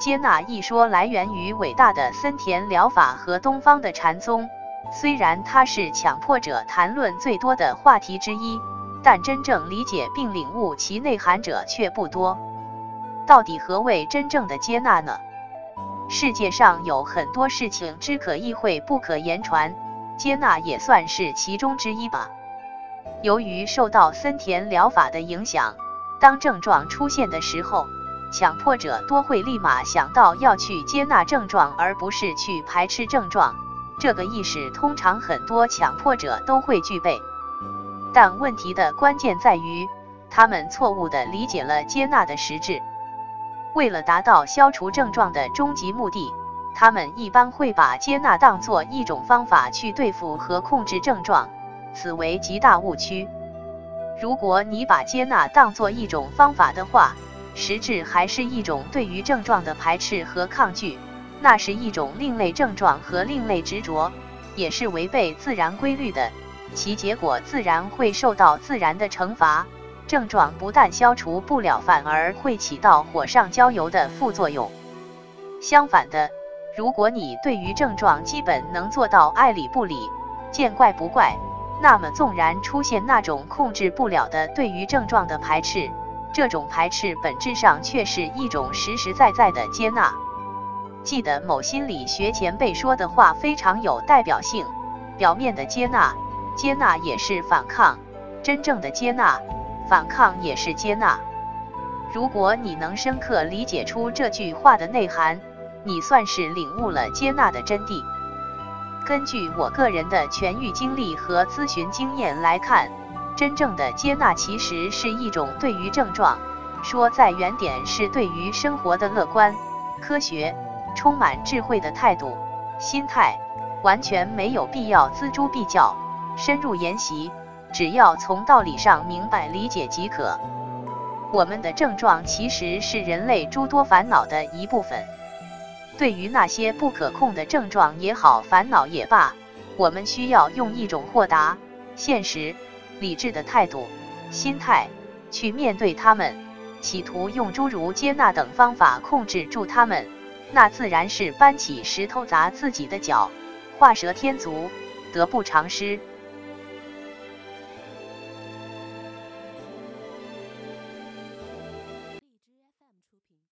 接纳一说来源于伟大的森田疗法和东方的禅宗，虽然它是强迫者谈论最多的话题之一，但真正理解并领悟其内涵者却不多。到底何谓真正的接纳呢？世界上有很多事情只可意会不可言传，接纳也算是其中之一吧。由于受到森田疗法的影响，当症状出现的时候，强迫者多会立马想到要去接纳症状，而不是去排斥症状。这个意识通常很多强迫者都会具备，但问题的关键在于，他们错误地理解了接纳的实质。为了达到消除症状的终极目的，他们一般会把接纳当作一种方法去对付和控制症状。此为极大误区。如果你把接纳当作一种方法的话，实质还是一种对于症状的排斥和抗拒，那是一种另类症状和另类执着，也是违背自然规律的，其结果自然会受到自然的惩罚。症状不但消除不了，反而会起到火上浇油的副作用。相反的，如果你对于症状基本能做到爱理不理，见怪不怪。那么，纵然出现那种控制不了的对于症状的排斥，这种排斥本质上却是一种实实在在的接纳。记得某心理学前辈说的话非常有代表性：表面的接纳，接纳也是反抗；真正的接纳，反抗也是接纳。如果你能深刻理解出这句话的内涵，你算是领悟了接纳的真谛。根据我个人的痊愈经历和咨询经验来看，真正的接纳其实是一种对于症状，说在原点是对于生活的乐观、科学、充满智慧的态度、心态，完全没有必要锱铢必较、深入研习，只要从道理上明白理解即可。我们的症状其实是人类诸多烦恼的一部分。对于那些不可控的症状也好，烦恼也罢，我们需要用一种豁达、现实、理智的态度、心态去面对他们，企图用诸如接纳等方法控制住他们，那自然是搬起石头砸自己的脚，画蛇添足，得不偿失。